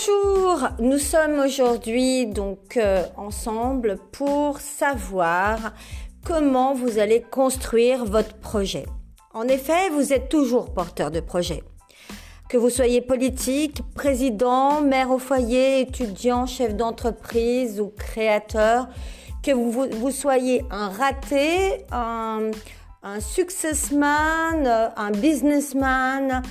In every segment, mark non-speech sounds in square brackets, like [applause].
Bonjour, nous sommes aujourd'hui donc euh, ensemble pour savoir comment vous allez construire votre projet. En effet, vous êtes toujours porteur de projet. Que vous soyez politique, président, maire au foyer, étudiant, chef d'entreprise ou créateur, que vous, soyez un raté, un successman, un businessman,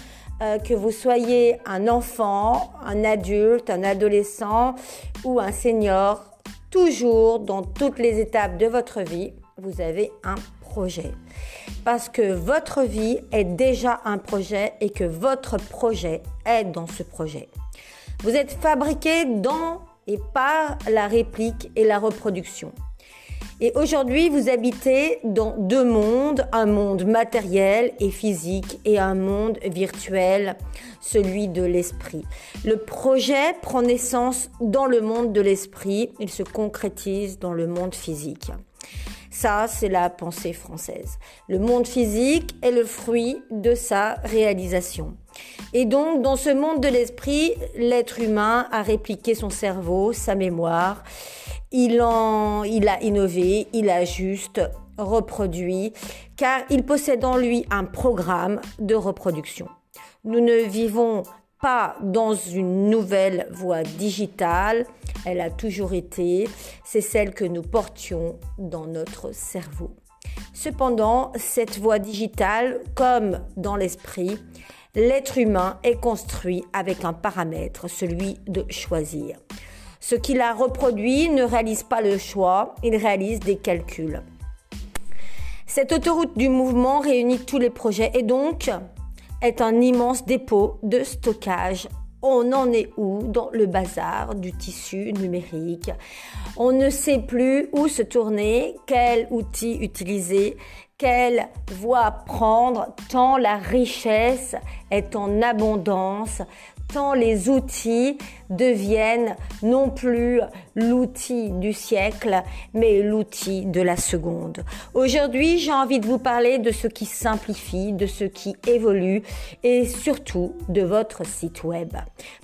euh, que vous soyez un enfant, un adulte, un adolescent ou un senior, toujours dans toutes les étapes de votre vie, vous avez un projet. Parce que votre vie est déjà un projet et que votre projet est dans ce projet. Vous êtes fabriqué dans et par la réplique et la reproduction. Et aujourd'hui, vous habitez dans deux mondes, un monde matériel et physique et un monde virtuel, celui de l'esprit. Le projet prend naissance dans le monde de l'esprit, il se concrétise dans le monde physique. Ça, c'est la pensée française. Le monde physique est le fruit de sa réalisation. Et donc, dans ce monde de l'esprit, l'être humain a répliqué son cerveau, sa mémoire, il, en, il a innové, il a juste reproduit, car il possède en lui un programme de reproduction. Nous ne vivons pas dans une nouvelle voie digitale, elle a toujours été, c'est celle que nous portions dans notre cerveau. Cependant, cette voie digitale, comme dans l'esprit, l'être humain est construit avec un paramètre, celui de choisir. Ce qu'il a reproduit ne réalise pas le choix, il réalise des calculs. Cette autoroute du mouvement réunit tous les projets et donc est un immense dépôt de stockage. On en est où dans le bazar du tissu numérique? On ne sait plus où se tourner, quel outil utiliser, quelle voie prendre, tant la richesse est en abondance, tant les outils deviennent non plus l'outil du siècle, mais l'outil de la seconde. Aujourd'hui, j'ai envie de vous parler de ce qui simplifie, de ce qui évolue et surtout de votre site web.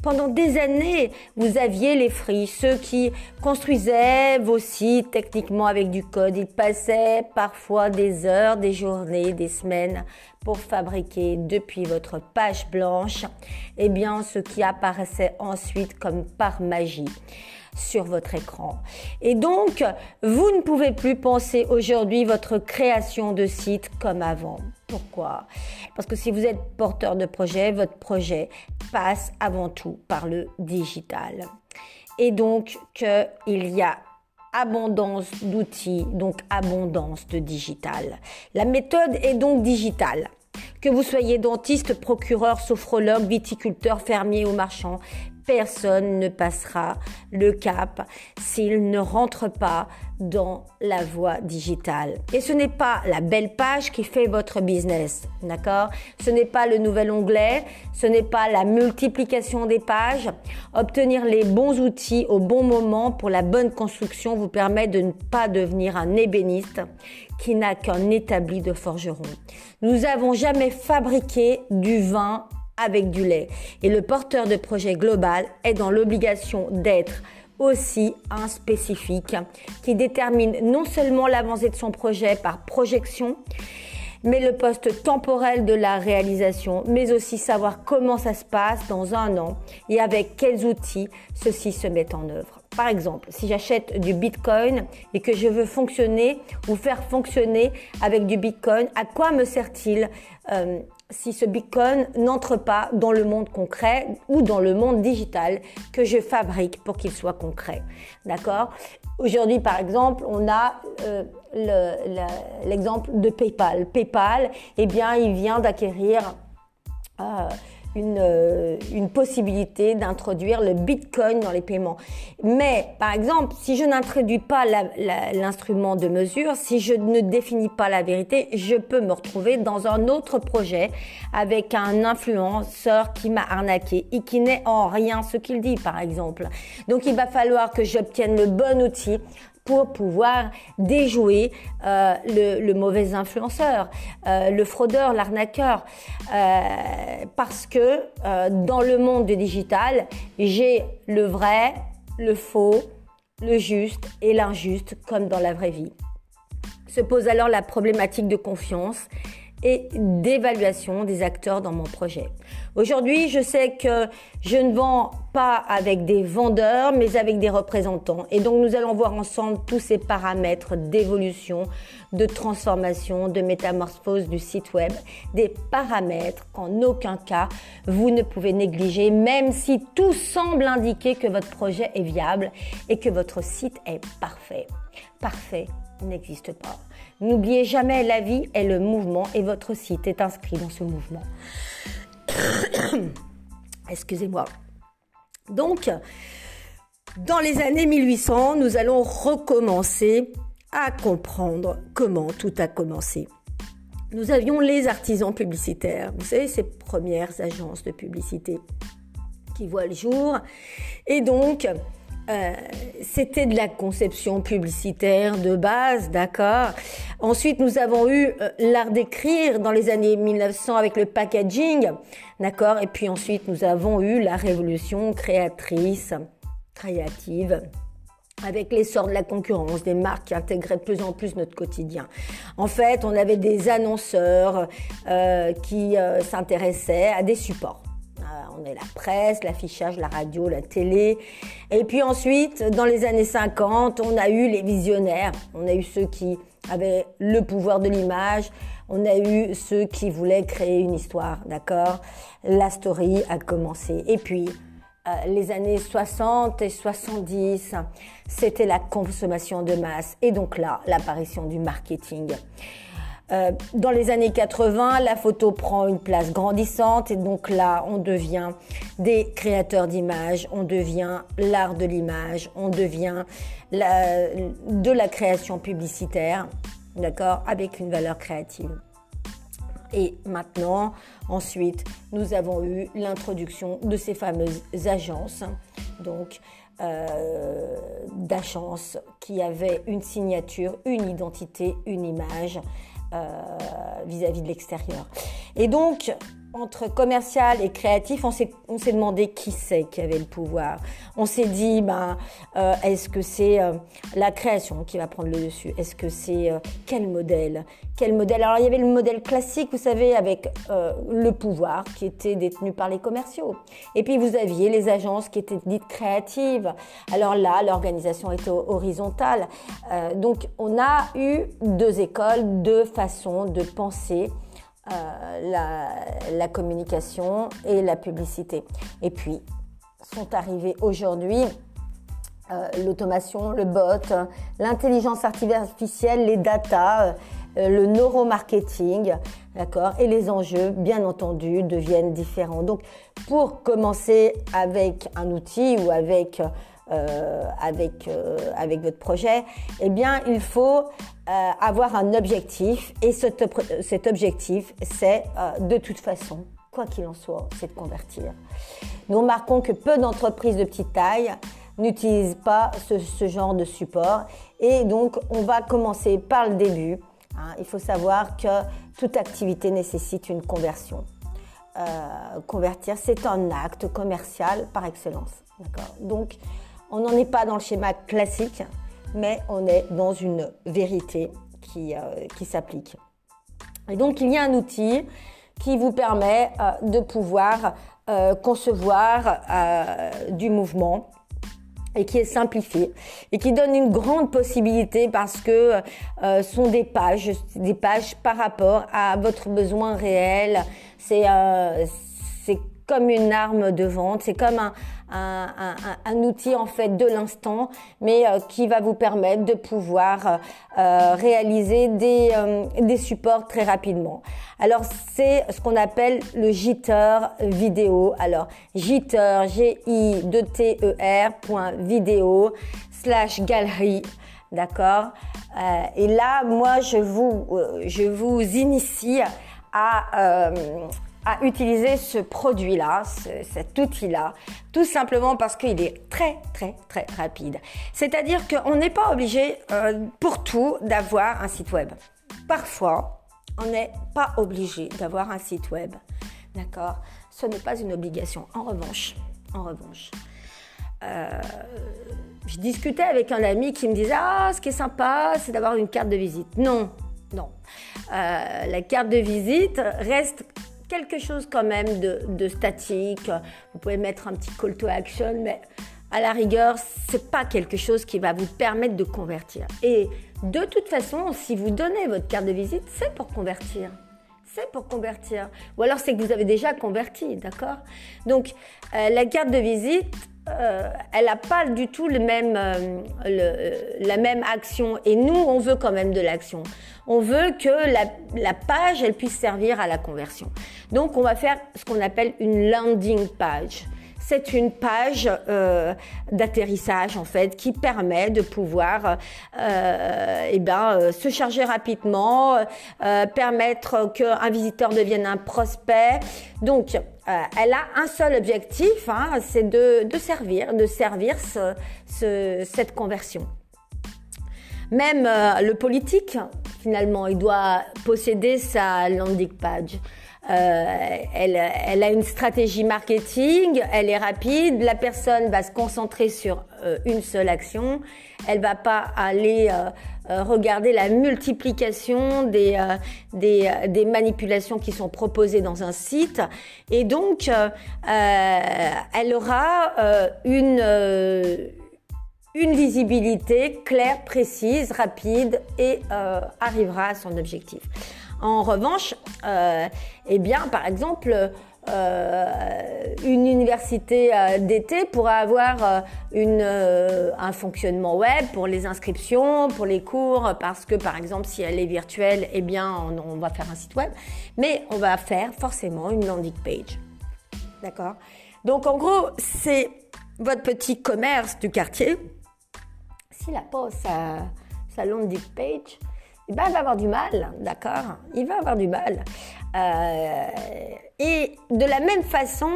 Pendant des années, vous aviez les fris, ceux qui construisaient vos sites techniquement avec du code. Ils passaient parfois des heures, des journées, des semaines pour fabriquer depuis votre page blanche, eh bien, ce qui apparaissait ensuite comme par magie sur votre écran. Et donc, vous ne pouvez plus penser aujourd'hui votre création de site comme avant. Pourquoi? Parce que si vous êtes porteur de projet, votre projet passe avant tout par le digital. Et donc qu'il y a abondance d'outils, donc abondance de digital. La méthode est donc digitale. Que vous soyez dentiste, procureur, sophrologue, viticulteur, fermier ou marchand, personne ne passera le cap s'il ne rentre pas dans la voie digitale. Et ce n'est pas la belle page qui fait votre business, d'accord? Ce n'est pas le nouvel onglet, ce n'est pas la multiplication des pages. Obtenir les bons outils au bon moment pour la bonne construction vous permet de ne pas devenir un ébéniste qui n'a qu'un établi de forgeron. Nous n'avons jamais fabriqué du vin avec du lait. Et le porteur de projet global est dans l'obligation d'être aussi un spécifique qui détermine non seulement l'avancée de son projet par projection, mais le poste temporel de la réalisation, mais aussi savoir comment ça se passe dans un an et avec quels outils ceci se met en œuvre. Par exemple, si j'achète du Bitcoin et que je veux fonctionner ou faire fonctionner avec du Bitcoin, à quoi me sert-il euh, si ce Bitcoin n'entre pas dans le monde concret ou dans le monde digital que je fabrique pour qu'il soit concret. D'accord? Aujourd'hui, par exemple, on a euh, l'exemple de PayPal. PayPal, eh bien, il vient d'acquérir euh, une, euh, une possibilité d'introduire le Bitcoin dans les paiements. Mais, par exemple, si je n'introduis pas l'instrument de mesure, si je ne définis pas la vérité, je peux me retrouver dans un autre projet avec un influenceur qui m'a arnaqué et qui n'est en rien ce qu'il dit, par exemple. Donc, il va falloir que j'obtienne le bon outil pour pouvoir déjouer euh, le, mauvais influenceur, euh, le fraudeur, l'arnaqueur. Euh, parce que dans le monde du digital, j'ai le vrai, le faux, le juste et l'injuste comme dans la vraie vie. Se pose alors la problématique de confiance et d'évaluation des acteurs dans mon projet. Aujourd'hui, je sais que je ne vends pas avec des vendeurs, mais avec des représentants. Et donc, nous allons voir ensemble tous ces paramètres d'évolution, de transformation, de métamorphose du site web, des paramètres qu'en aucun cas vous ne pouvez négliger, même si tout semble indiquer que votre projet est viable et que votre site est parfait. Parfait n'existe pas. N'oubliez jamais, la vie est le mouvement et votre site est inscrit dans ce mouvement. [coughs] Excusez-moi. Donc, dans les années 1800, nous allons recommencer à comprendre comment tout a commencé. Nous avions les artisans publicitaires, vous savez, ces premières agences de publicité qui voient le jour. Et donc, euh, c'était de la conception publicitaire de base, d'accord. Ensuite, nous avons eu euh, l'art d'écrire dans les années 1900 avec le packaging, d'accord. Et puis ensuite, nous avons eu la révolution créatrice, créative, avec l'essor de la concurrence, des marques qui intégraient de plus en plus notre quotidien. En fait, on avait des annonceurs euh, qui s'intéressaient à des supports on a la presse, l'affichage, la radio, la télé. Et puis ensuite, dans les années 50, on a eu les visionnaires. On a eu ceux qui avaient le pouvoir de l'image. On a eu ceux qui voulaient créer une histoire, d'accord? La story a commencé. Et puis, euh, les années 60 et 70, c'était la consommation de masse. Et donc là, l'apparition du marketing. Euh, dans les années 80, la photo prend une place grandissante et donc là, on devient des créateurs d'images, on devient l'art de l'image, on devient de la création publicitaire, d'accord, avec une valeur créative. Et maintenant, ensuite, nous avons eu l'introduction de ces fameuses agences, donc euh, d'agences qui avaient une signature, une identité, une image vis à -vis de l'extérieur. Et donc, entre commercial et créatif, on s'est, demandé qui c'est qui avait le pouvoir. On s'est dit, ben, euh, est-ce que c'est euh, la création qui va prendre le dessus? Est-ce que c'est euh, quel modèle? Quel modèle? Alors il y avait le modèle classique, vous savez, avec le pouvoir qui était détenu par les commerciaux. Et puis vous aviez les agences qui étaient dites créatives. Alors là, l'organisation était horizontale. donc on a eu deux écoles, deux façons de penser euh, la, communication et la publicité. Et puis, sont arrivés aujourd'hui euh, l'automation, le bot, l'intelligence artificielle, les data, euh, le neuromarketing, d'accord, et les enjeux, bien entendu, deviennent différents. Donc, pour commencer avec un outil ou avec avec avec votre projet, eh bien, il faut euh, avoir un objectif et cet, objectif, c'est euh, de toute façon, quoi qu'il en soit, c'est de convertir. Nous remarquons que peu d'entreprises de petite taille n'utilisent pas ce, genre de support et donc on va commencer par le début. Hein. Il faut savoir que toute activité nécessite une conversion. Euh, convertir, c'est un acte commercial par excellence. Donc, on n'en est pas dans le schéma classique mais on est dans une vérité qui, euh, qui s'applique. Et donc il y a un outil qui vous permet euh, de pouvoir euh, concevoir du mouvement et qui est simplifié et qui donne une grande possibilité parce que euh, sont des pages, des pages par rapport à votre besoin réel. C'est c'est comme une arme de vente, c'est comme un, un, outil en fait de l'instant, mais euh, qui va vous permettre de pouvoir euh, euh réaliser des, supports très rapidement. Alors c'est ce qu'on appelle le jitter vidéo. Alors jitter, g i d t e r point vidéo slash galerie. D'accord? Et là, moi, je vous, je vous initie à à utiliser ce produit-là, cet outil-là, tout simplement parce qu'il est très très très rapide. C'est-à-dire qu'on n'est pas obligé euh, pour tout d'avoir un site web. Parfois, on n'est pas obligé d'avoir un site web. D'accord? Ce n'est pas une obligation. En revanche, en revanche, euh, je discutais avec un ami qui me disait Ah, ce qui est sympa, c'est d'avoir une carte de visite. Non, non. Euh, la carte de visite reste quelque chose quand même de, statique. Vous pouvez mettre un petit call to action, mais à la rigueur, c'est pas quelque chose qui va vous permettre de convertir. Et de toute façon, si vous donnez votre carte de visite, c'est pour convertir. C'est pour convertir. Ou alors c'est que vous avez déjà converti, d'accord? Donc euh, la carte de visite, euh, elle n'a pas du tout le même, euh, le, la même action. Et nous, on veut quand même de l'action. On veut que la, la, page, elle puisse servir à la conversion. Donc, on va faire ce qu'on appelle une landing page c'est une page euh, d'atterrissage en fait qui permet de pouvoir euh, eh ben, euh, se charger rapidement, permettre qu'un visiteur devienne un prospect. Donc, elle a un seul objectif, hein, c'est de, servir, cette conversion. Même le politique, finalement, il doit posséder sa landing page. Euh, elle, elle, a une stratégie marketing, elle est rapide, la personne va se concentrer sur euh, une seule action, elle va pas aller euh, regarder la multiplication des, des, des, manipulations qui sont proposées dans un site, et donc elle aura une une visibilité claire, précise, rapide et arrivera à son objectif. En revanche, euh, eh bien, par exemple, euh, une université euh, d'été pourrait avoir un fonctionnement web pour les inscriptions, pour les cours, parce que par exemple si elle est virtuelle, eh bien on, va faire un site web, mais on va faire forcément une landing page. D'accord? Donc en gros, c'est votre petit commerce du quartier. S'il a pas sa, sa landing page, ben, il va avoir du mal, d'accord? Il va avoir du mal. Euh, et de la même façon,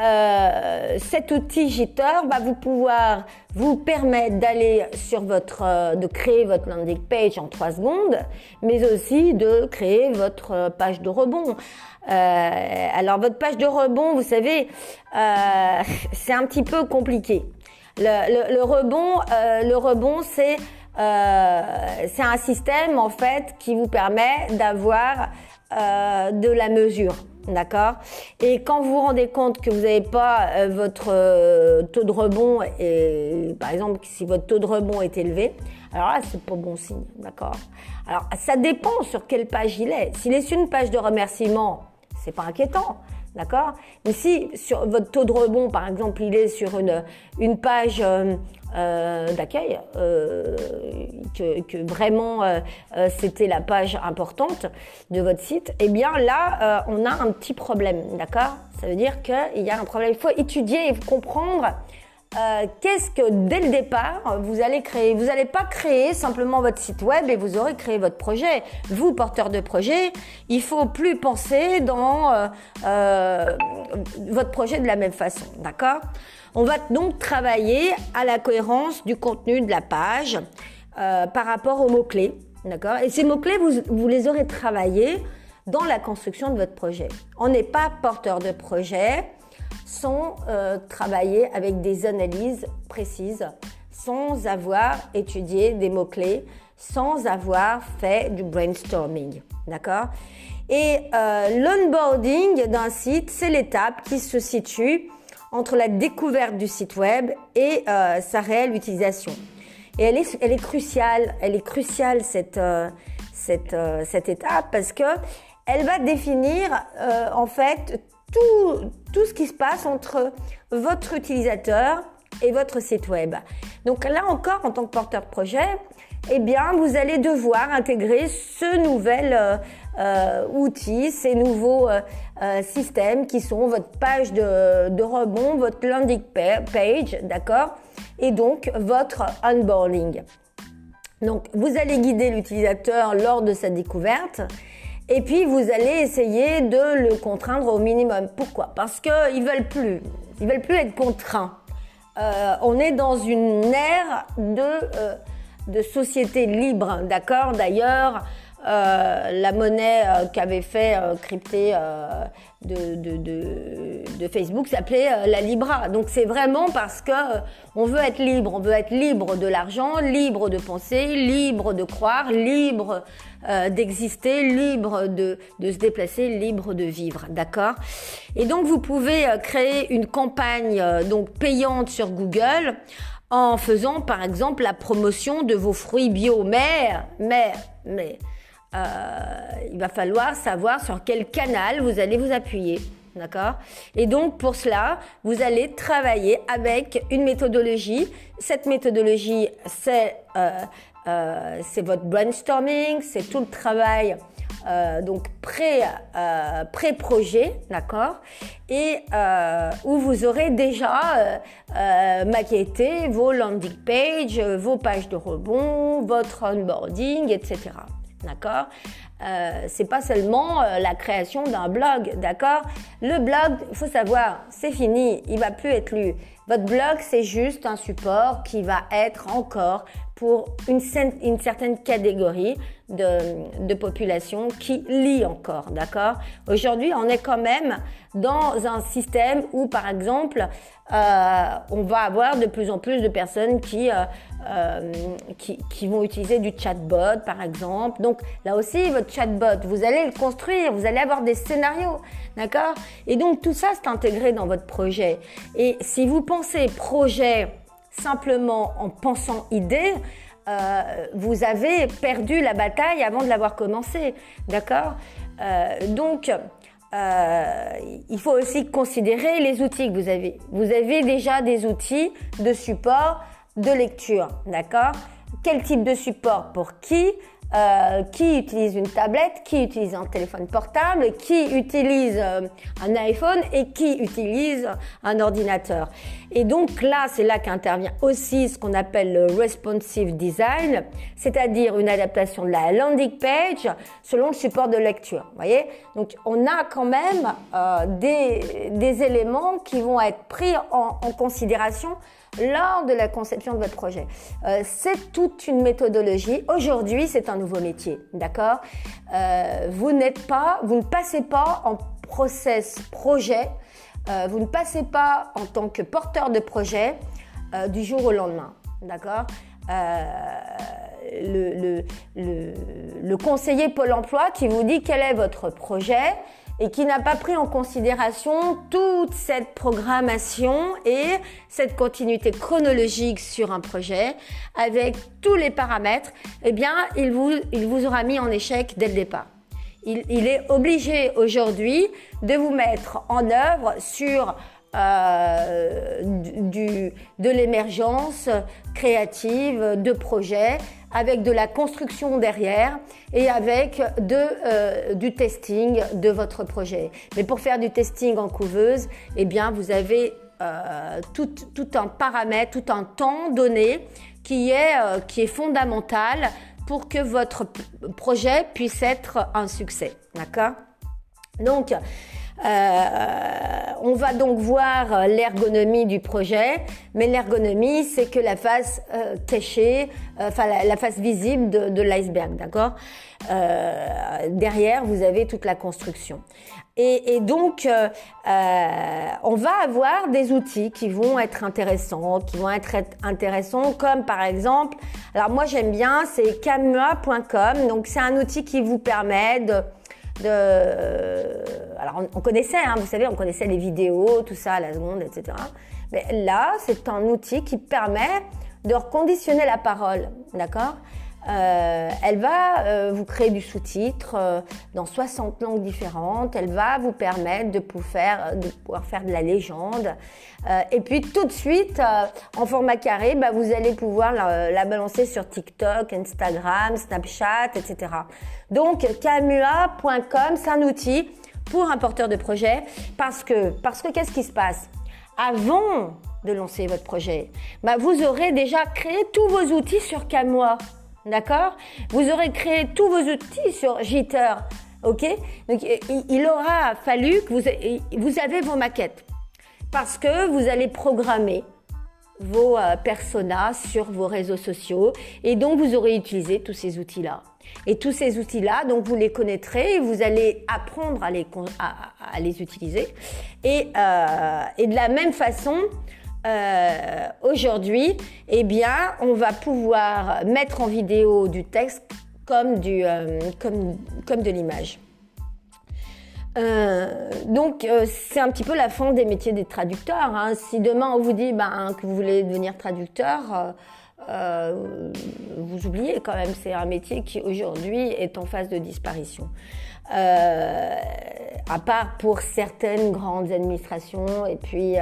euh, cet outil Jitter va vous pouvoir vous permettre d'aller sur votre, euh, de créer votre landing page en 3 secondes, mais aussi de créer votre page de rebond. Euh, alors votre page de rebond, vous savez, euh, [laughs] c'est un petit peu compliqué. Le, le, le rebond, le rebond, c'est euh, c'est un système en fait qui vous permet d'avoir euh, de la mesure. D'accord? Et quand vous vous rendez compte que vous n'avez pas euh, votre taux de rebond, et par exemple si votre taux de rebond est élevé, alors là c'est pas bon signe, d'accord? Alors ça dépend sur quelle page il est. S'il est sur une page de remerciement, c'est pas inquiétant. D'accord? Mais si sur votre taux de rebond, par exemple, il est sur une, une page euh, euh d'accueil, euh, que, que, vraiment euh, euh, c'était la page importante de votre site, eh bien là, on a un petit problème. D'accord? Ça veut dire qu'il y a un problème. Il faut étudier et comprendre euh, qu'est-ce que dès le départ vous allez créer Vous n'allez pas créer simplement votre site web et vous aurez créé votre projet. Vous, porteur de projet, il faut plus penser dans euh, euh, votre projet de la même façon, d'accord? On va donc travailler à la cohérence du contenu de la page par rapport aux mots-clés, d'accord? Et ces mots-clés, vous, vous les aurez travaillés dans la construction de votre projet. On n'est pas porteur de projet sans euh, travailler avec des analyses précises, sans avoir étudié des mots-clés, sans avoir fait du brainstorming. D'accord? Et euh, l'onboarding d'un site, c'est l'étape qui se situe entre la découverte du site web et euh, sa réelle utilisation. Et elle est, elle est cruciale, elle est cruciale cette, euh, euh, cette étape parce que elle va définir en fait tout, tout ce qui se passe entre votre utilisateur et votre site web. Donc là encore, en tant que porteur de projet, eh bien, vous allez devoir intégrer ce nouvel euh, euh outil, ces nouveaux euh, euh, systèmes qui sont votre page de, rebond, votre landing page, d'accord? Et donc, votre onboarding. Donc, vous allez guider l'utilisateur lors de sa découverte Et puis vous allez essayer de le contraindre au minimum. Pourquoi? Parce qu'ils veulent plus. Ils veulent plus être contraints. On est dans une ère de, de société libre, d'accord? D'ailleurs, euh, la monnaie euh, qu'avait fait euh, crypter de, de, de, de, Facebook s'appelait la Libra. Donc c'est vraiment parce que on veut être libre, on veut être libre de l'argent, libre de penser, libre de croire, libre d'exister, libre de, de, se déplacer, libre de vivre, d'accord? Et donc vous pouvez créer une campagne donc payante sur Google en faisant par exemple la promotion de vos fruits bio. Mais, mais, mais euh, il va falloir savoir sur quel canal vous allez vous appuyer. D'accord? Et donc pour cela, vous allez travailler avec une méthodologie. Cette méthodologie, c'est euh, euh, votre brainstorming, c'est tout le travail euh, donc pré, euh, pré-projet, d'accord? Et euh, où vous aurez déjà euh, maquetté vos landing pages, vos pages de rebond, votre onboarding, etc. D'accord euh, C'est pas seulement euh, la création d'un blog, d'accord Le blog, il faut savoir, c'est fini, il va plus être lu. Votre blog, c'est juste un support qui va être encore pour une, certaine catégorie de, population qui lit encore, d'accord Aujourd'hui, on est quand même dans un système où, par exemple, euh, on va avoir de plus en plus de personnes qui, euh, qui, vont utiliser du chatbot, par exemple. Donc là aussi, votre chatbot, vous allez le construire, vous allez avoir des scénarios, d'accord? Et donc tout ça, c'est intégré dans votre projet. Et si vous pensez projet simplement en pensant idée, euh, vous avez perdu la bataille avant de l'avoir commencé, d'accord? Euh, Donc, il faut aussi considérer les outils que vous avez. Vous avez déjà des outils de support de lecture, d'accord? Quel type de support pour qui? Euh, qui utilise une tablette, qui utilise un téléphone portable, qui utilise euh, un iPhone? Et qui utilise un ordinateur? Et donc là, c'est là qu'intervient aussi ce qu'on appelle le responsive design, c'est-à-dire une adaptation de la landing page selon le support de lecture. Voyez? Donc on a quand même euh, des, éléments qui vont être pris en considération lors de la conception de votre projet. Euh, c'est toute une méthodologie. Aujourd'hui, c'est un nouveau métier, d'accord? Euh, Vous n'êtes pas, vous ne passez pas en process projet, euh, vous ne passez pas en tant que porteur de projet du jour au lendemain, d'accord? Le, le conseiller Pôle Emploi qui vous dit quel est votre projet, et qui n'a pas pris en considération toute cette programmation et cette continuité chronologique sur un projet avec tous les paramètres, eh bien, il vous, il vous aura mis en échec dès le départ. Il, il est obligé aujourd'hui de vous mettre en œuvre sur euh, de l'émergence créative de projets avec de la construction derrière et avec de, euh, du testing de votre projet. Mais pour faire du testing en couveuse, eh bien, vous avez euh, tout, tout, un paramètre, tout un temps donné qui est, qui est fondamental pour que votre projet puisse être un succès. D'accord? Donc, on va donc voir l'ergonomie du projet, mais l'ergonomie, c'est que la face euh, cachée, euh, enfin la, face visible de, de l'iceberg, d'accord Derrière, vous avez toute la construction. Et, et donc, on va avoir des outils qui vont être intéressants, qui vont être intéressants, comme par exemple, alors moi j'aime bien, c'est camua.com, donc c'est un outil qui vous permet de de... Alors on, connaissait, hein, vous savez, on connaissait les vidéos, tout ça, la seconde, etc. Mais là, c'est un outil qui permet de reconditionner la parole, d'accord? Euh, elle va euh, vous créer du sous-titre euh, dans 60 langues différentes. Elle va vous permettre de pouvoir faire de, la légende. Et puis tout de suite, en format carré, bah, vous allez pouvoir la, la, balancer sur TikTok, Instagram, Snapchat, etc. Donc camua.com, c'est un outil pour un porteur de projet parce que parce que qu'est-ce qui se passe? Avant de lancer votre projet, bah, vous aurez déjà créé tous vos outils sur Camua. D'accord? Vous aurez créé tous vos outils sur Jitter. Ok? Donc il aura fallu que vous, vous avez vos maquettes parce que vous allez programmer vos euh, personas sur vos réseaux sociaux et donc vous aurez utilisé tous ces outils-là. Et tous ces outils-là, donc vous les connaîtrez et vous allez apprendre à les, utiliser. Euh, et, de la même façon, euh, aujourd'hui, eh bien, on va pouvoir mettre en vidéo du texte comme, du, euh, comme, comme de l'image. Euh, donc c'est un petit peu la fin des métiers des traducteurs. Hein. Si demain on vous dit ben, que vous voulez devenir traducteur, vous oubliez quand même, c'est un métier qui aujourd'hui est en phase de disparition. à part pour certaines grandes administrations et puis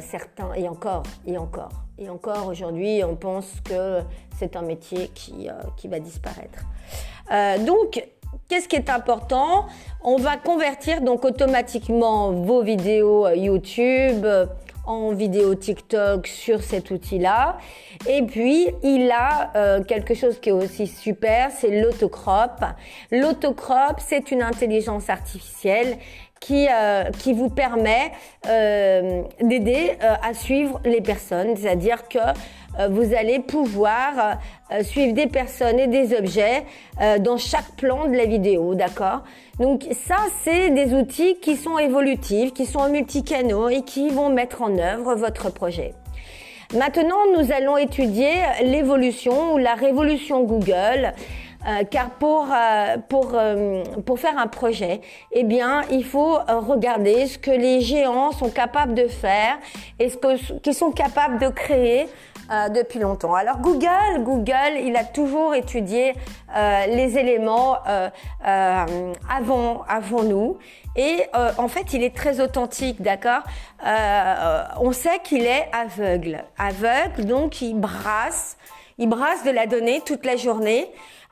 certains, et encore, et encore, et encore aujourd'hui on pense que c'est un métier qui, qui va disparaître. donc Qu'est-ce qui est important? On va convertir donc automatiquement vos vidéos euh, YouTube euh, en vidéo TikTok sur cet outil-là. Et puis, il a euh, quelque chose qui est aussi super, c'est l'autocrop. L'autocrop, c'est une intelligence artificielle qui, qui vous permet d'aider à suivre les personnes. C'est-à-dire que euh, vous allez pouvoir euh, suivre des personnes et des objets euh, dans chaque plan de la vidéo, d'accord? Donc ça, c'est des outils qui sont évolutifs, qui sont multicanaux et qui vont mettre en œuvre votre projet. Maintenant, nous allons étudier l'évolution ou la révolution Google. Car pour, pour, pour faire un projet, eh bien, il faut regarder ce que les géants sont capables de faire et ce qu'ils sont capables de créer euh, depuis longtemps. Alors Google, Google, il a toujours étudié euh, les éléments euh, avant, avant nous. Et en fait, il est très authentique, d'accord? On sait qu'il est aveugle. Aveugle, donc il brasse, il brasse de la donnée toute la journée.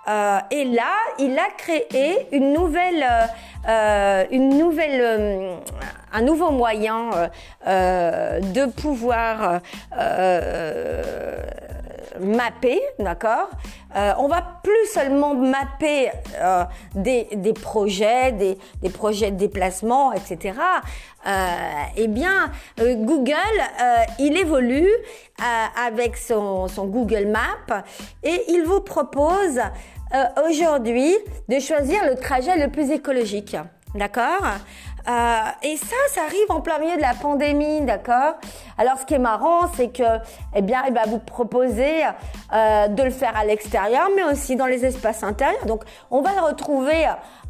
Euh, et là, il a créé une nouvelle, euh, une nouvelle, un nouveau moyen de pouvoir mapper, d'accord euh, On va plus seulement mapper euh, des, projets, des, projets de déplacement, etc. Euh, eh bien, Google, il évolue avec son, son, Google Maps et il vous propose aujourd'hui de choisir le trajet le plus écologique. D'accord euh, et ça, ça arrive en plein milieu de la pandémie, d'accord? Alors, ce qui est marrant, c'est que, eh bien, il va vous proposer euh, de le faire à l'extérieur, mais aussi dans les espaces intérieurs. Donc, on va le retrouver.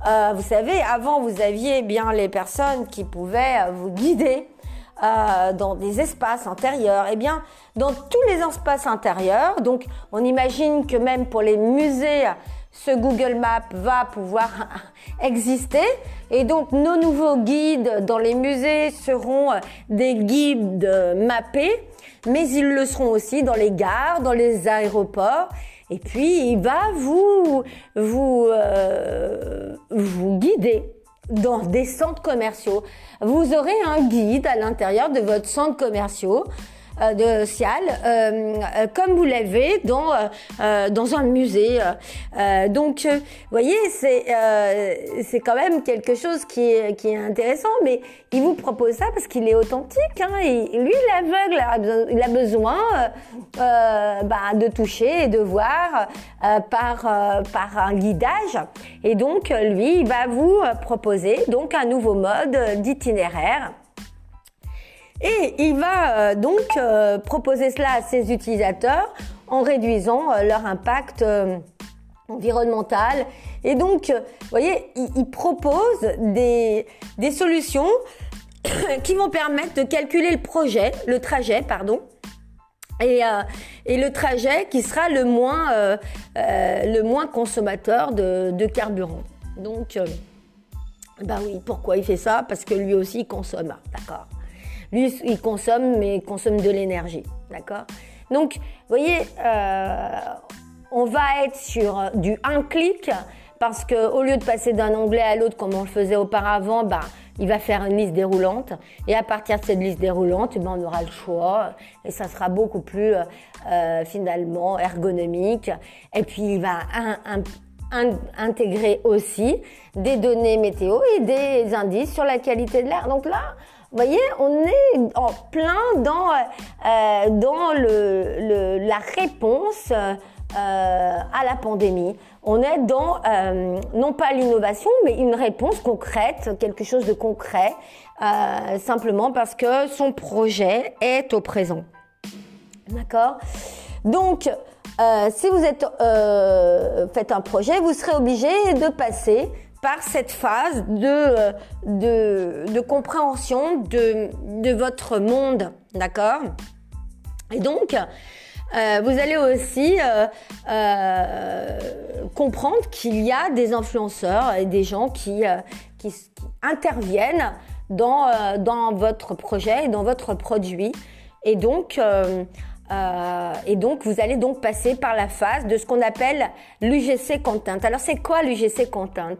Euh, vous savez, avant, vous aviez eh bien les personnes qui pouvaient euh, vous guider euh, dans des espaces intérieurs. Eh bien, dans tous les espaces intérieurs, donc, on imagine que même pour les musées ce Google Maps va pouvoir [laughs] exister. Et donc nos nouveaux guides dans les musées seront des guides mappés, mais ils le seront aussi dans les gares, dans les aéroports. Et puis il va vous vous euh, vous guider dans des centres commerciaux. Vous aurez un guide à l'intérieur de votre centre commercial euh, de Cial, euh, euh, comme vous l'avez dans dans un musée. donc, vous voyez, c'est c'est quand même quelque chose qui est qui est intéressant, mais il vous propose ça parce qu'il est authentique. Hein, lui, l'aveugle, il a besoin bah, de toucher et de voir par par un guidage. Et donc, lui, il va vous proposer donc un nouveau mode d'itinéraire et il va euh, donc euh, proposer cela à ses utilisateurs en réduisant euh, leur impact environnemental. Et donc, vous voyez, il, propose des, solutions [coughs] qui vont permettre de calculer le projet, le trajet, pardon, et, le trajet qui sera le moins, le moins consommateur de, carburant. Donc, bah oui, pourquoi il fait ça? Parce que lui aussi il consomme, d'accord lui, il consomme, mais il consomme de l'énergie. D'accord? Donc, vous voyez, euh, on va être sur du un clic parce qu'au lieu de passer d'un onglet à l'autre comme on le faisait auparavant, bah, il va faire une liste déroulante. Et à partir de cette liste déroulante, ben, on aura le choix et ça sera beaucoup plus euh, finalement ergonomique. Et puis, il va intégrer aussi des données météo et des indices sur la qualité de l'air. Donc là, vous voyez, on est en plein dans, euh, dans le, la réponse euh, à la pandémie. On est dans, euh, non pas l'innovation, mais une réponse concrète, quelque chose de concret, simplement parce que son projet est au présent. D'accord? Donc, si vous êtes, faites un projet, vous serez obligé de passer par cette phase de, de, compréhension de, votre monde, d'accord? Et donc, euh, vous allez aussi euh, euh, comprendre qu'il y a des influenceurs et des gens qui, qui, interviennent dans, dans votre projet et dans votre produit. Et donc, euh, et donc, vous allez donc passer par la phase de ce qu'on appelle l'UGC Content. Alors, c'est quoi l'UGC Content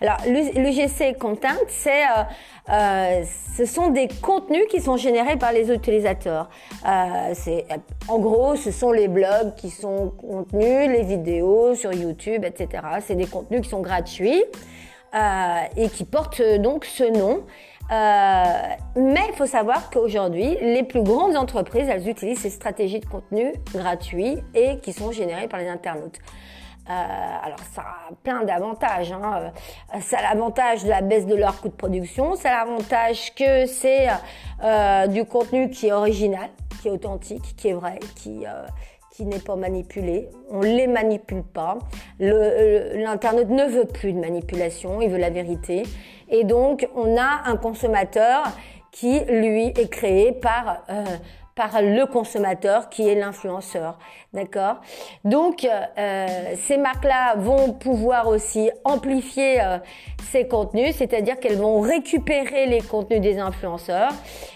Alors, l'UGC Content, c'est, euh, euh, ce sont des contenus qui sont générés par les utilisateurs. Euh, c'est, en gros, ce sont les blogs qui sont contenus, les vidéos sur YouTube, etc. C'est des contenus qui sont gratuits et qui portent donc ce nom. Euh, mais il faut savoir qu'aujourd'hui, les plus grandes entreprises, elles utilisent ces stratégies de contenu gratuits et qui sont générées par les internautes. Euh, alors ça a plein d'avantages. Hein. Euh, ça a l'avantage de la baisse de leur coût de production, ça a l'avantage que c'est euh, du contenu qui est original, qui est authentique, qui est vrai, qui qui n'est pas manipulé. On les manipule pas. L'internaute ne veut plus de manipulation, il veut la vérité. Et donc, on a un consommateur qui, lui, est créé par euh, par le consommateur qui est l'influenceur. D'accord? Donc, euh, ces marques-là vont pouvoir aussi amplifier euh, ces contenus, c'est-à-dire qu'elles vont récupérer les contenus des influenceurs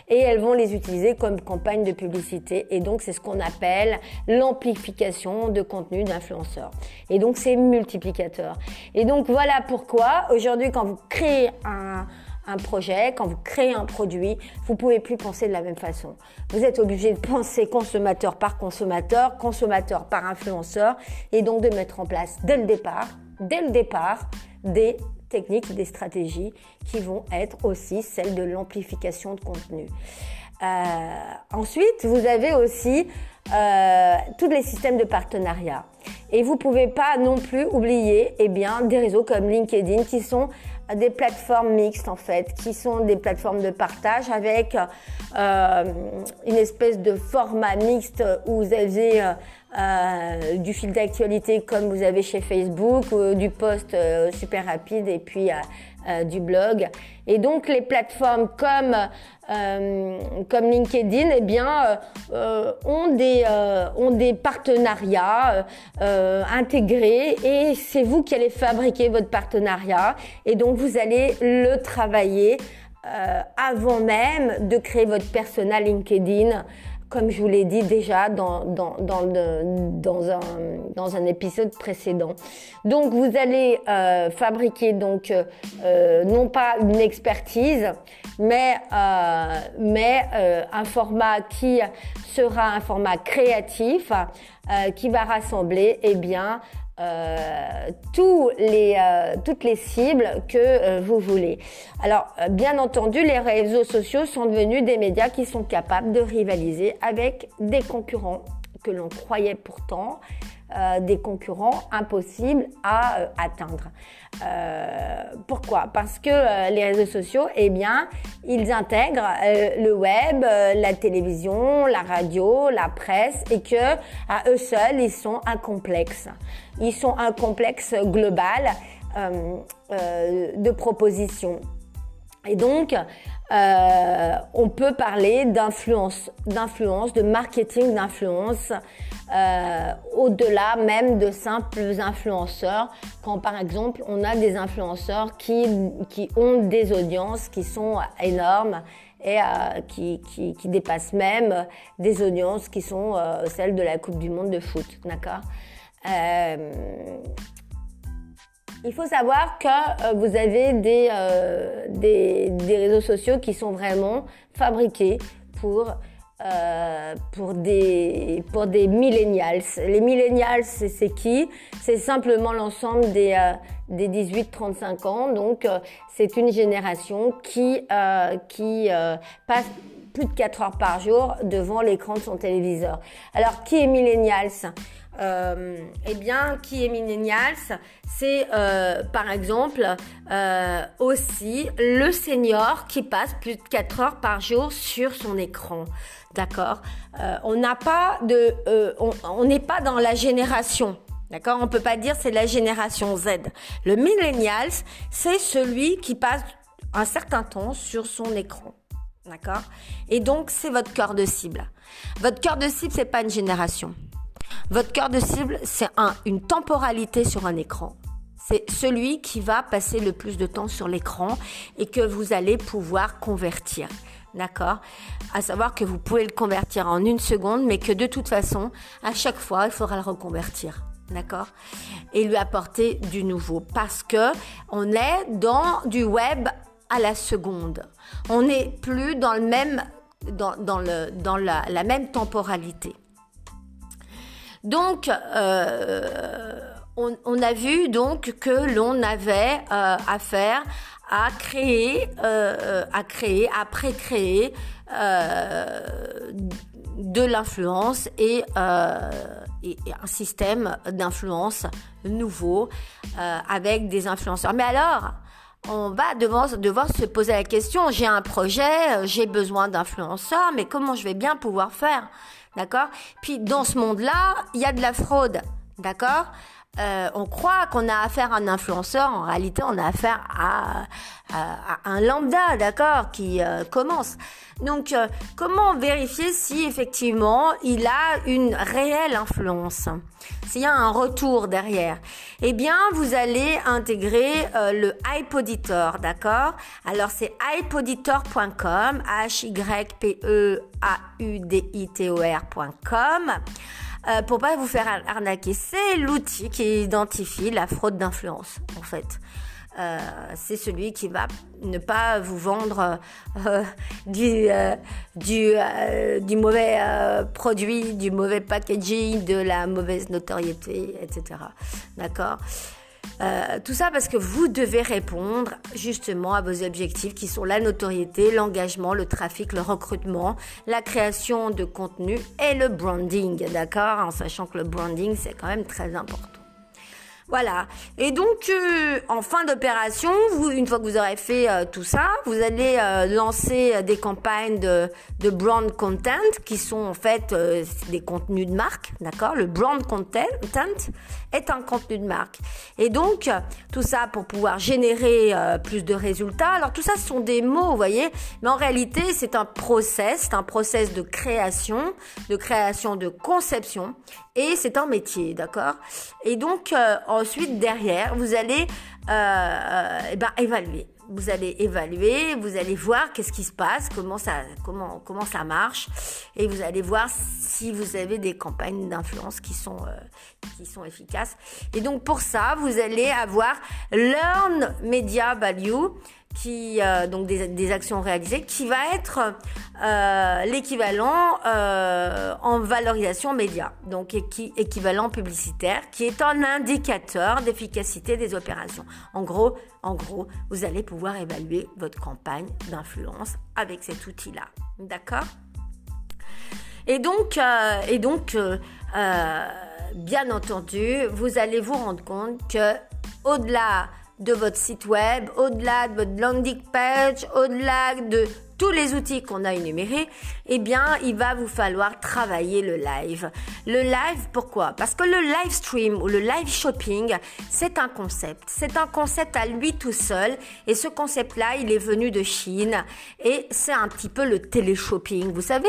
et elles vont les utiliser comme campagne de publicité. Et donc, c'est ce qu'on appelle l'amplification de contenu d'influenceurs. Et donc, c'est multiplicateur. Et donc, voilà pourquoi aujourd'hui, quand vous créez un un projet, quand vous créez un produit, vous pouvez plus penser de la même façon. Vous êtes obligé de penser consommateur par consommateur, consommateur par influenceur, et donc de mettre en place dès le départ, dès le départ, des techniques, des stratégies qui vont être aussi celles de l'amplification de contenu. Euh, ensuite, vous avez aussi euh, tous les systèmes de partenariat. Et vous pouvez pas non plus oublier eh bien, des réseaux comme LinkedIn qui sont des plateformes mixtes en fait, qui sont des plateformes de partage avec euh, une espèce de format mixte où vous avez euh, euh, du fil d'actualité comme vous avez chez Facebook, ou du post euh, super rapide et puis euh, du blog. Et donc les plateformes comme comme LinkedIn, eh bien, ont des ont des partenariats intégrés. Et c'est vous qui allez fabriquer votre partenariat. Et donc vous allez le travailler avant même de créer votre persona LinkedIn comme je vous l'ai dit déjà dans, dans, dans, dans, un, dans un épisode précédent. Donc vous allez euh, fabriquer donc euh, non pas une expertise, mais, euh, mais euh, un format qui sera un format créatif euh, qui va rassembler eh bien euh, les, euh, toutes les cibles que euh, vous voulez. Alors, bien entendu, les réseaux sociaux sont devenus des médias qui sont capables de rivaliser avec des concurrents que l'on croyait pourtant euh, des concurrents impossibles à euh, atteindre. Euh, pourquoi? Parce que les réseaux sociaux, eh bien, ils intègrent le web, la télévision, la radio, la presse, et que à eux seuls, ils sont un complexe. Ils sont un complexe global de propositions. Et donc, euh, on peut parler d'influence, d'influence, de marketing d'influence, euh, au-delà même de simples influenceurs. Quand par exemple on a des influenceurs qui, qui ont des audiences qui sont énormes et euh, qui, qui, dépassent même des audiences qui sont euh, celles de la Coupe du Monde de foot, d'accord? Il faut savoir que vous avez des, des, réseaux sociaux qui sont vraiment fabriqués pour euh, pour des pour des millennials. Les millennials, c'est qui? C'est simplement l'ensemble des euh, des 18-35 ans. Donc euh, c'est une génération qui qui passe plus de 4 heures par jour devant l'écran de son téléviseur. Alors qui est millennials? Euh, eh bien, qui est millennials, c'est euh, par exemple euh, aussi le senior qui passe plus de 4 heures par jour sur son écran. D'accord? On n'a pas de, on n'est pas dans la génération. D'accord? On peut pas dire c'est la génération Z. Le millennials, c'est celui qui passe un certain temps sur son écran. D'accord? Et donc c'est votre cœur de cible. Votre cœur de cible, c'est pas une génération. Votre cœur de cible, c'est un, une temporalité sur un écran. C'est celui qui va passer le plus de temps sur l'écran et que vous allez pouvoir convertir. D'accord? À savoir que vous pouvez le convertir en une seconde, mais que de toute façon, à chaque fois, il faudra le reconvertir. D'accord? Et lui apporter du nouveau. Parce que on est dans du web à la seconde. On n'est plus dans le même, dans, la même temporalité. Donc, euh, on, a vu donc que l'on avait euh, affaire à créer, euh, à créer, à pré-créer de l'influence et, un système d'influence nouveau avec des influenceurs. Mais alors, on va devoir se poser la question, j'ai un projet, j'ai besoin d'influenceurs, mais comment je vais bien pouvoir faire? D'accord? Puis dans ce monde-là, il y a de la fraude. D'accord? Euh, on croit qu'on a affaire à un influenceur, en réalité on a affaire à, un lambda, d'accord, qui euh, commence. Donc euh, comment vérifier si effectivement il a une réelle influence? S'il y a un retour derrière? Eh bien vous allez intégrer le iPoditor, d'accord? Alors c'est iPoditor.com, H-Y-P-E-A-U-D-I-T-O-R.com euh, pour pas vous faire arnaquer. C'est l'outil qui identifie la fraude d'influence, en fait. Euh, c'est celui qui va ne pas vous vendre euh, [laughs] du, euh, du, du mauvais produit, du mauvais packaging, de la mauvaise notoriété, etc. D'accord? Euh, tout ça parce que vous devez répondre justement à vos objectifs qui sont la notoriété, l'engagement, le trafic, le recrutement, la création de contenu et le branding, d'accord? En sachant que le branding, c'est quand même très important. Voilà. Et donc, euh, en fin d'opération, une fois que vous aurez fait euh, tout ça, vous allez euh, lancer des campagnes de, de, brand content qui sont en fait des contenus de marque, d'accord? Le brand content est un contenu de marque. Et donc, tout ça pour pouvoir générer plus de résultats. Alors, tout ça, ce sont des mots, vous voyez, mais en réalité, c'est un process, c'est un process de création, de création de conception, et c'est un métier, d'accord? Et donc, ensuite, derrière, vous allez euh, euh, eh ben, évaluer. Vous allez évaluer, vous allez voir qu'est-ce qui se passe, comment ça, comment, comment ça marche, et vous allez voir si vous avez des campagnes d'influence qui sont, euh, qui sont efficaces. Et donc pour ça, vous allez avoir Learn Media Value qui euh, donc des, actions réalisées, qui va être euh, l'équivalent euh, en valorisation média, donc équivalent publicitaire, qui est un indicateur d'efficacité des opérations. En gros, en gros, vous allez pouvoir évaluer votre campagne d'influence avec cet outil-là, d'accord? Et donc, et donc, bien entendu, vous allez vous rendre compte que au-delà de votre site web, au-delà de votre landing page, au-delà de tous les outils qu'on a énumérés, eh bien, il va vous falloir travailler le live. Le live, pourquoi? Parce que le live stream ou le live shopping, c'est un concept. C'est un concept à lui tout seul. Et ce concept-là, il est venu de Chine. Et c'est un petit peu le télé-shopping. Vous savez,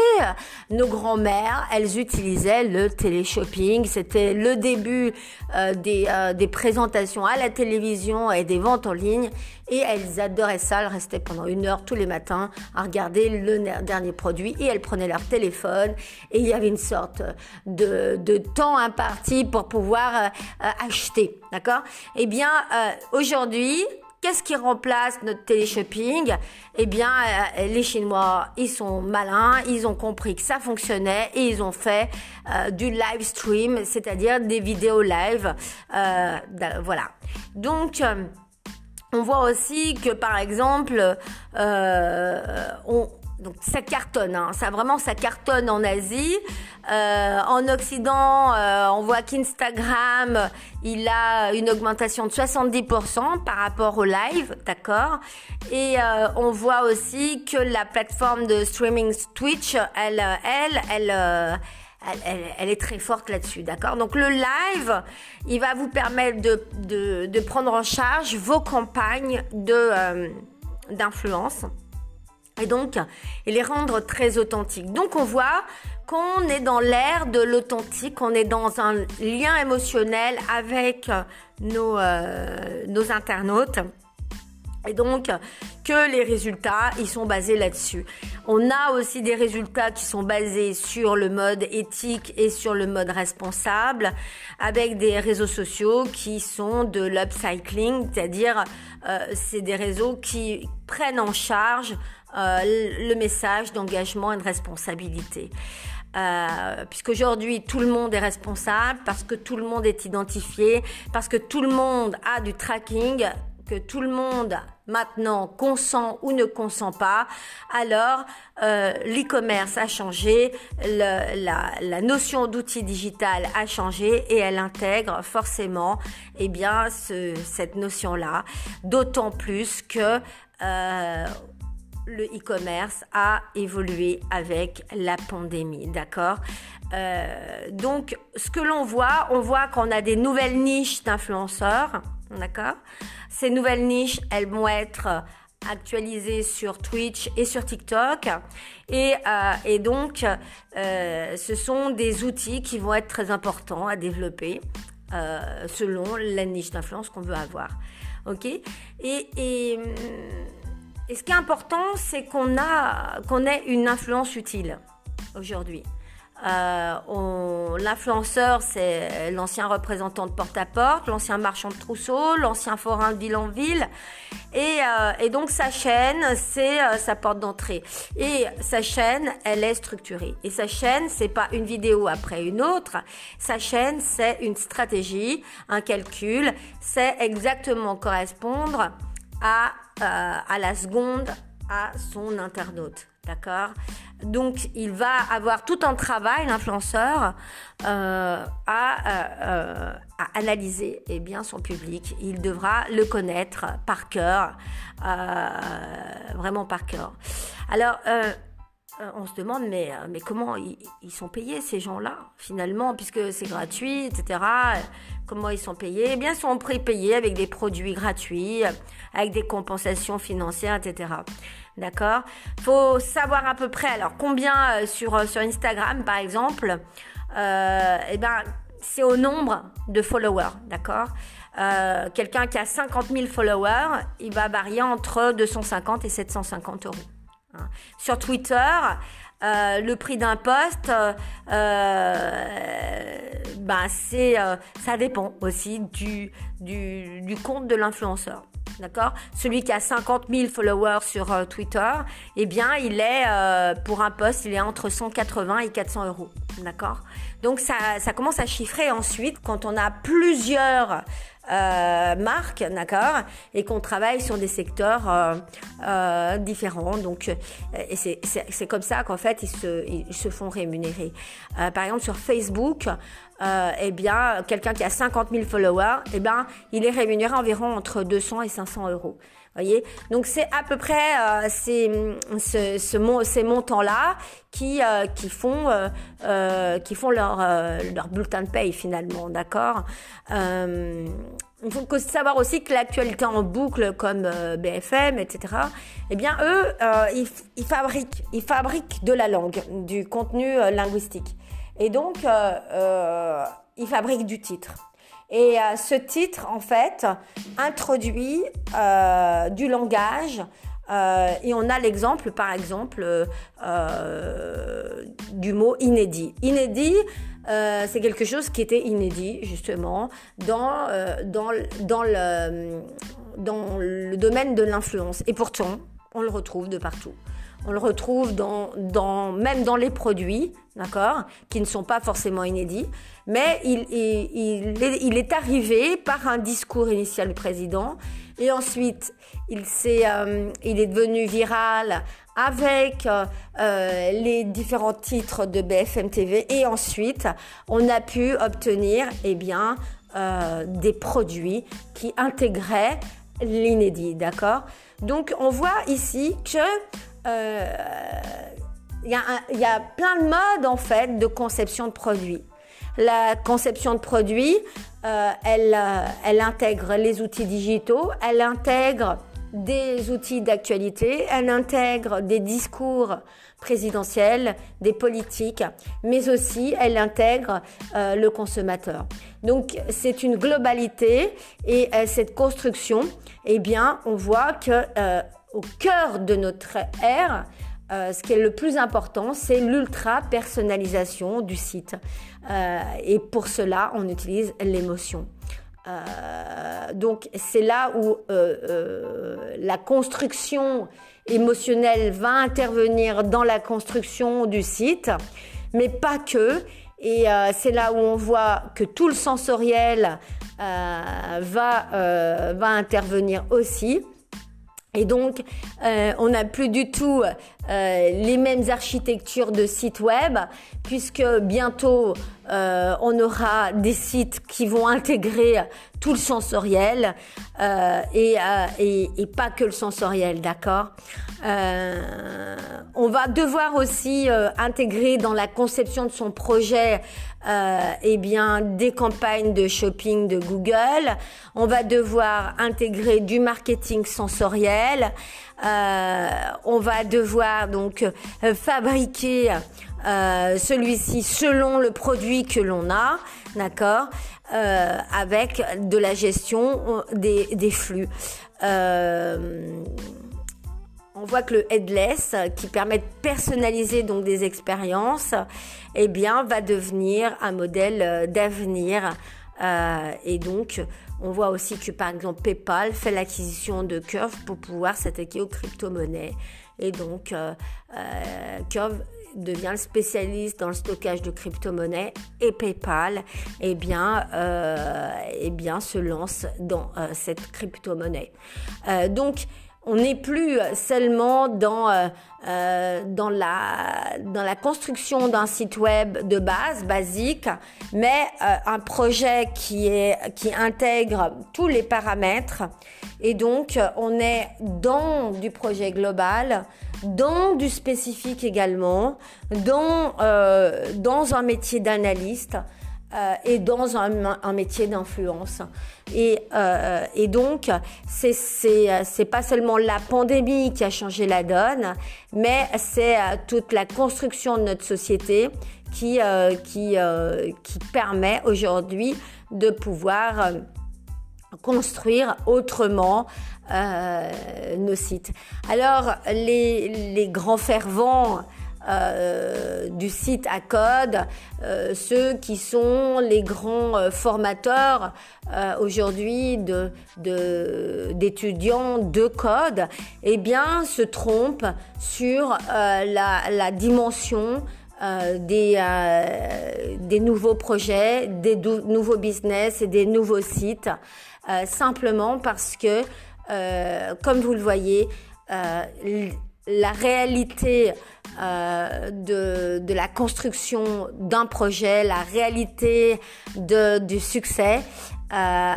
nos grands-mères, elles utilisaient le télé-shopping. C'était le début euh, euh, des présentations à la télévision et des ventes en ligne. Et elles adoraient ça. Elles restaient pendant une heure tous les matins à regarder le dernier produit et elles prenaient leur téléphone et il y avait une sorte de, temps imparti pour pouvoir euh, euh, acheter. D'accord? Eh bien, euh, aujourd'hui, Qu'est-ce qui remplace notre téléshopping? Eh bien, les Chinois, ils sont malins, ils ont compris que ça fonctionnait et ils ont fait du live stream, c'est-à-dire des vidéos live. Voilà. Donc, on voit aussi que, par exemple, on, donc ça cartonne, hein. ça vraiment ça cartonne en Asie. Euh, en Occident, euh, on voit qu'Instagram, il a une augmentation de 70% par rapport au live, d'accord Et euh, on voit aussi que la plateforme de streaming Twitch, elle, elle, elle, elle, est très forte là-dessus, d'accord? Donc le live, il va vous permettre de, prendre en charge vos campagnes de d'influence et donc et les rendre très authentiques. Donc on voit qu'on est dans l'ère de l'authentique, on est dans un lien émotionnel avec nos, euh, nos internautes. Et donc que les résultats, ils sont basés là-dessus. On a aussi des résultats qui sont basés sur le mode éthique et sur le mode responsable, avec des réseaux sociaux qui sont de l'upcycling, c'est-à-dire euh, c'est des réseaux qui prennent en charge euh, le message d'engagement et de responsabilité. Euh, puisqu'aujourd'hui tout le monde est responsable, parce que tout le monde est identifié, parce que tout le monde a du tracking, tout le monde maintenant consent ou ne consent pas, alors euh, l'e-commerce a changé, la, notion d'outil digital a changé et elle intègre forcément eh bien ce, cette notion-là, d'autant plus que euh, le e-commerce a évolué avec la pandémie, d'accord? Euh, Donc, ce que l'on voit, on voit qu'on a des nouvelles niches d'influenceurs, d'accord? Ces nouvelles niches, elles vont être actualisées sur Twitch et sur TikTok. Et, euh, donc, euh, ce sont des outils qui vont être très importants à développer selon la niche d'influence qu'on veut avoir. Ok? Et, et et ce qui est important, c'est qu'on a qu'on ait une influence utile aujourd'hui. Euh, L'influenceur, c'est l'ancien représentant de porte-à-porte, l'ancien marchand de trousseau, l'ancien forain de ville en ville. Et, euh, et donc sa chaîne, c'est euh, sa porte d'entrée. Et sa chaîne, elle est structurée. Et sa chaîne, c'est pas une vidéo après une autre. Sa chaîne, c'est une stratégie, un calcul. C'est exactement correspondre à, euh, à la seconde à son internaute. D'accord Donc, il va avoir tout un travail, l'influenceur, euh, à, euh, à, analyser eh bien, son public. Il devra le connaître par cœur, vraiment par cœur. Alors, on se demande, mais, mais comment ils, ils sont payés, ces gens-là, finalement, puisque c'est gratuit, etc. Comment ils sont payés? Eh bien, ils sont prépayés avec des produits gratuits, avec des compensations financières, etc. D'accord Faut savoir à peu près, alors combien euh, sur, euh, sur Instagram, par exemple, euh, eh ben, c'est au nombre de followers, d'accord Quelqu'un qui a 50 000 followers, il va varier entre 250 et 750 euros. Hein. Sur Twitter, le prix d'un poste, euh, ça dépend aussi du compte de l'influenceur. D'accord? Celui qui a 50 000 followers sur euh, Twitter, eh bien, il est, pour un poste, il est entre 180 et 400 euros. D'accord? Donc, ça, ça commence à chiffrer ensuite quand on a plusieurs euh, marque, d'accord, et qu'on travaille sur des secteurs euh, euh, différents. Donc, et c'est comme ça qu'en fait ils se, ils se font rémunérer. par exemple, sur Facebook, eh bien, quelqu'un qui a 50 000 followers, eh bien, il est rémunéré environ entre 200 et 500 euros. Voyez? Donc c'est à peu près euh, ces, ce, ce, ces montants-là qui, euh, qui font, euh, qui font leur, leur bulletin de paye finalement, d'accord? Il faut savoir aussi que l'actualité en boucle comme BFM, etc., eh bien, eux, ils, ils, fabriquent, ils fabriquent de la langue, du contenu linguistique. Et donc, ils fabriquent du titre. Et euh, ce titre, en fait, introduit euh, du langage. Euh, et on a l'exemple, par exemple, du mot inédit. Inédit, c'est quelque chose qui était inédit, justement, dans le domaine de l'influence. Et pourtant, on le retrouve de partout. On le retrouve dans, même dans les produits, d'accord, qui ne sont pas forcément inédits, mais il, est, arrivé par un discours initial du président, et ensuite il, est, euh, il est devenu viral avec euh, euh, les différents titres de BFM TV, et ensuite on a pu obtenir, eh bien, des produits qui intégraient l'inédit, d'accord. Donc on voit ici que il y, a plein de modes en fait de conception de produits. La conception de produits, euh, elle, euh, elle intègre les outils digitaux, elle intègre des outils d'actualité, elle intègre des discours présidentielle, des politiques, mais aussi elle intègre euh, le consommateur. Donc c'est une globalité et euh, cette construction, eh bien, on voit que euh, au cœur de notre ère, euh, ce qui est le plus important, c'est l'ultra personnalisation du site. Euh, et pour cela, on utilise l'émotion. Euh, donc c'est là où la construction émotionnelle va intervenir dans la construction du site, mais pas que. Et c'est là où on voit que tout le sensoriel va intervenir aussi. Et donc, euh, on n'a plus du tout euh, les mêmes architectures de sites web, puisque bientôt, euh, on aura des sites qui vont intégrer tout le sensoriel euh, et, euh, et, et, pas que le sensoriel, d'accord On va devoir aussi intégrer dans la conception de son projet eh bien, des campagnes de shopping de Google. On va devoir intégrer du marketing sensoriel. On va devoir donc fabriquer euh, celui-ci selon le produit que l'on a, d'accord, avec de la gestion des, des flux. on voit que le headless, qui permet de personnaliser donc des expériences, eh bien, va devenir un modèle d'avenir. et donc, on voit aussi que par exemple PayPal fait l'acquisition de Curve pour pouvoir s'attaquer aux crypto-monnaies. Et donc euh, euh, Curve devient le spécialiste dans le stockage de crypto-monnaies et PayPal eh bien, euh, eh bien, se lance dans euh, cette crypto-monnaie. Euh, donc on n'est plus seulement dans, euh, euh, dans, la, dans la construction d'un site web de base, basique, mais euh, un projet qui, est, qui intègre tous les paramètres. Et donc, on est dans du projet global, dans du spécifique également, dans, euh, dans un métier d'analyste euh, et dans un, un métier d'influence. Et, euh, et donc, c'est c'est pas seulement la pandémie qui a changé la donne, mais c'est euh, toute la construction de notre société qui euh, qui euh, qui permet aujourd'hui de pouvoir euh, construire autrement nos sites. Alors les, les grands fervents euh, du site à code, euh, ceux qui sont les grands euh, formateurs aujourd'hui d'étudiants de, de, code, eh bien, se trompent sur la, dimension des nouveaux projets, des nouveaux business et des nouveaux sites, simplement parce que, comme vous le voyez, la réalité euh, de, la construction d'un projet, la réalité du succès euh,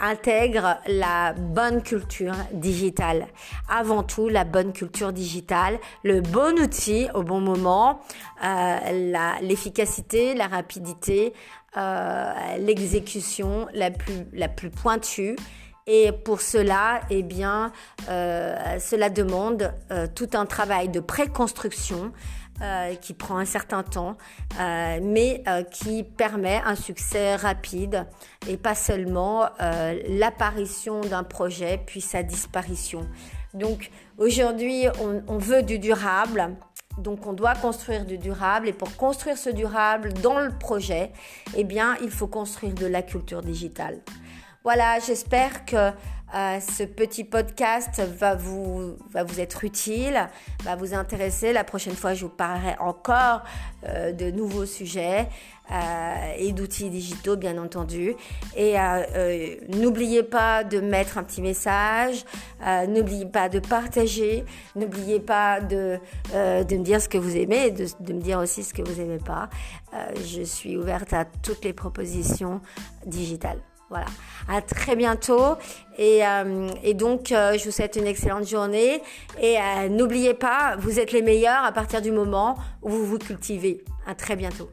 intègre la bonne culture digitale. Avant tout, la bonne culture digitale, le bon outil au bon moment, euh, l'efficacité, la, la, rapidité, l'exécution la la plus pointue et pour cela, eh bien, euh, cela demande euh, tout un travail de préconstruction euh, qui prend un certain temps, euh, mais qui permet un succès rapide et pas seulement l'apparition d'un projet puis sa disparition. Donc aujourd'hui, on, on veut du durable. Donc on doit construire du durable et pour construire ce durable dans le projet, eh bien, il faut construire de la culture digitale. Voilà, j'espère que euh, ce petit podcast va vous, va vous être utile, va vous intéresser. La prochaine fois, je vous parlerai encore euh, de nouveaux sujets euh, et d'outils digitaux, bien entendu. Et n'oubliez pas de mettre un petit message, n'oubliez pas de partager, n'oubliez pas de, de me dire ce que vous aimez de, de me dire aussi ce que vous n'aimez pas. je suis ouverte à toutes les propositions digitales. Voilà. À très bientôt. Et, euh, donc, euh, je vous souhaite une excellente journée. Et euh, n'oubliez pas, vous êtes les meilleurs à partir du moment où vous vous cultivez. À très bientôt.